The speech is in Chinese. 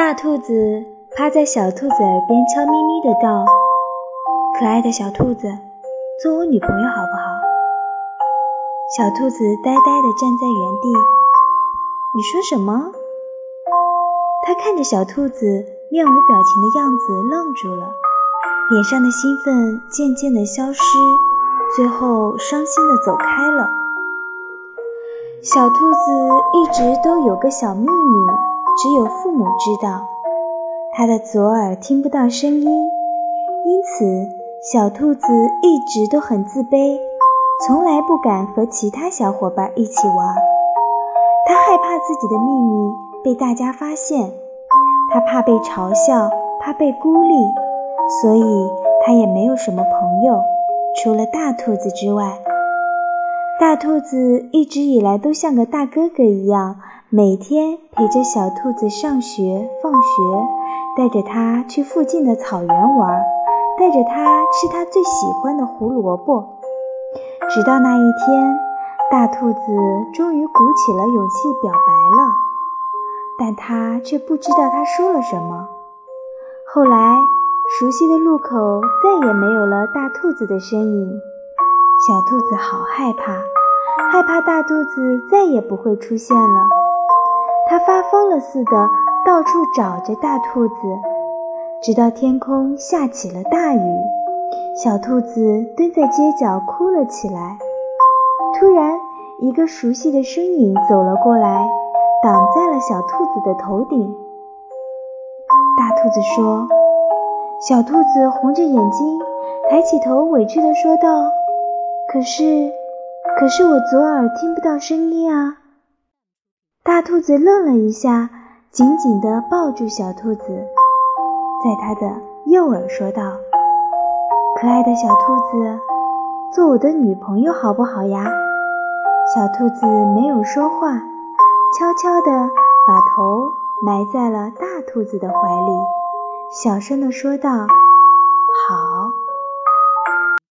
大兔子趴在小兔子耳边，悄咪咪的道：“可爱的小兔子，做我女朋友好不好？”小兔子呆呆的站在原地。你说什么？他看着小兔子面无表情的样子，愣住了，脸上的兴奋渐渐的消失，最后伤心的走开了。小兔子一直都有个小秘密。只有父母知道，他的左耳听不到声音，因此小兔子一直都很自卑，从来不敢和其他小伙伴一起玩。他害怕自己的秘密被大家发现，他怕被嘲笑，怕被孤立，所以他也没有什么朋友，除了大兔子之外。大兔子一直以来都像个大哥哥一样。每天陪着小兔子上学、放学，带着它去附近的草原玩，带着它吃它最喜欢的胡萝卜。直到那一天，大兔子终于鼓起了勇气表白了，但它却不知道它说了什么。后来，熟悉的路口再也没有了大兔子的身影，小兔子好害怕，害怕大兔子再也不会出现了。他发疯了似的到处找着大兔子，直到天空下起了大雨，小兔子蹲在街角哭了起来。突然，一个熟悉的身影走了过来，挡在了小兔子的头顶。大兔子说：“小兔子红着眼睛，抬起头，委屈地说道：‘可是，可是我左耳听不到声音啊。’”大兔子愣了一下，紧紧地抱住小兔子，在它的右耳说道：“可爱的小兔子，做我的女朋友好不好呀？”小兔子没有说话，悄悄地把头埋在了大兔子的怀里，小声地说道：“。”